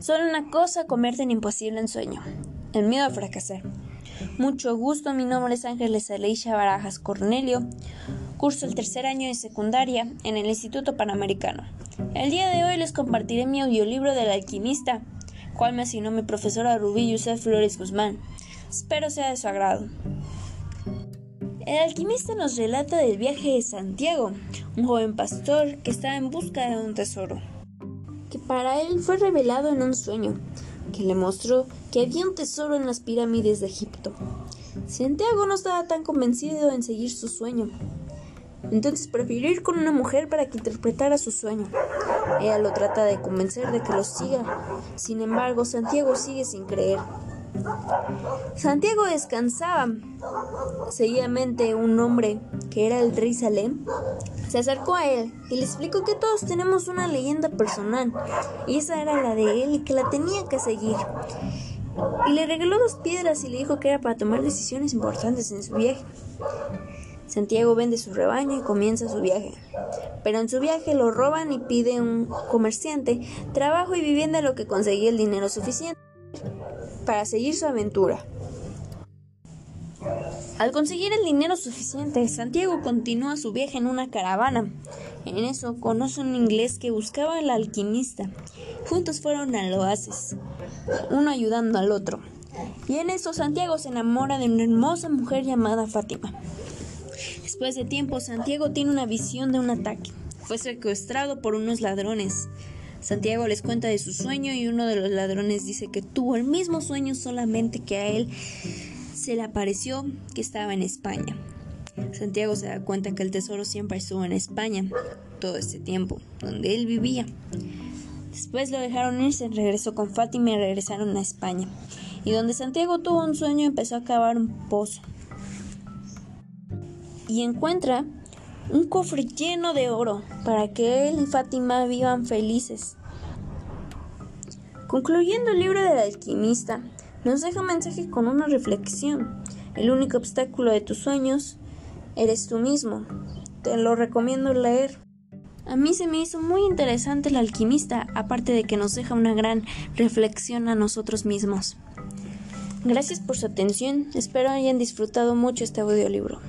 Solo una cosa convierte en imposible en sueño, el miedo a fracasar. Mucho gusto, mi nombre es Ángeles Aleisha Barajas Cornelio, curso el tercer año de secundaria en el Instituto Panamericano. El día de hoy les compartiré mi audiolibro del alquimista, cual me asignó mi profesora Rubí Yusef Flores Guzmán. Espero sea de su agrado. El alquimista nos relata del viaje de Santiago, un joven pastor que estaba en busca de un tesoro para él fue revelado en un sueño, que le mostró que había un tesoro en las pirámides de Egipto. Santiago no estaba tan convencido en seguir su sueño. Entonces prefirió ir con una mujer para que interpretara su sueño. Ella lo trata de convencer de que lo siga. Sin embargo, Santiago sigue sin creer. Santiago descansaba. Seguidamente un hombre, que era el rey Salem, se acercó a él y le explicó que todos tenemos una leyenda personal, y esa era la de él y que la tenía que seguir. Y le regaló dos piedras y le dijo que era para tomar decisiones importantes en su viaje. Santiago vende su rebaño y comienza su viaje. Pero en su viaje lo roban y pide un comerciante trabajo y vivienda lo que conseguía el dinero suficiente para seguir su aventura. Al conseguir el dinero suficiente, Santiago continúa su viaje en una caravana. En eso conoce un inglés que buscaba al alquimista. Juntos fueron al oasis, uno ayudando al otro. Y en eso Santiago se enamora de una hermosa mujer llamada Fátima. Después de tiempo, Santiago tiene una visión de un ataque. Fue secuestrado por unos ladrones. Santiago les cuenta de su sueño y uno de los ladrones dice que tuvo el mismo sueño solamente que a él se le apareció que estaba en España. Santiago se da cuenta que el tesoro siempre estuvo en España todo este tiempo, donde él vivía. Después lo dejaron irse, regresó con Fátima y regresaron a España. Y donde Santiago tuvo un sueño empezó a cavar un pozo. Y encuentra un cofre lleno de oro para que él y Fátima vivan felices. Concluyendo el libro del alquimista, nos deja un mensaje con una reflexión. El único obstáculo de tus sueños eres tú mismo. Te lo recomiendo leer. A mí se me hizo muy interesante el alquimista, aparte de que nos deja una gran reflexión a nosotros mismos. Gracias por su atención, espero hayan disfrutado mucho este audiolibro.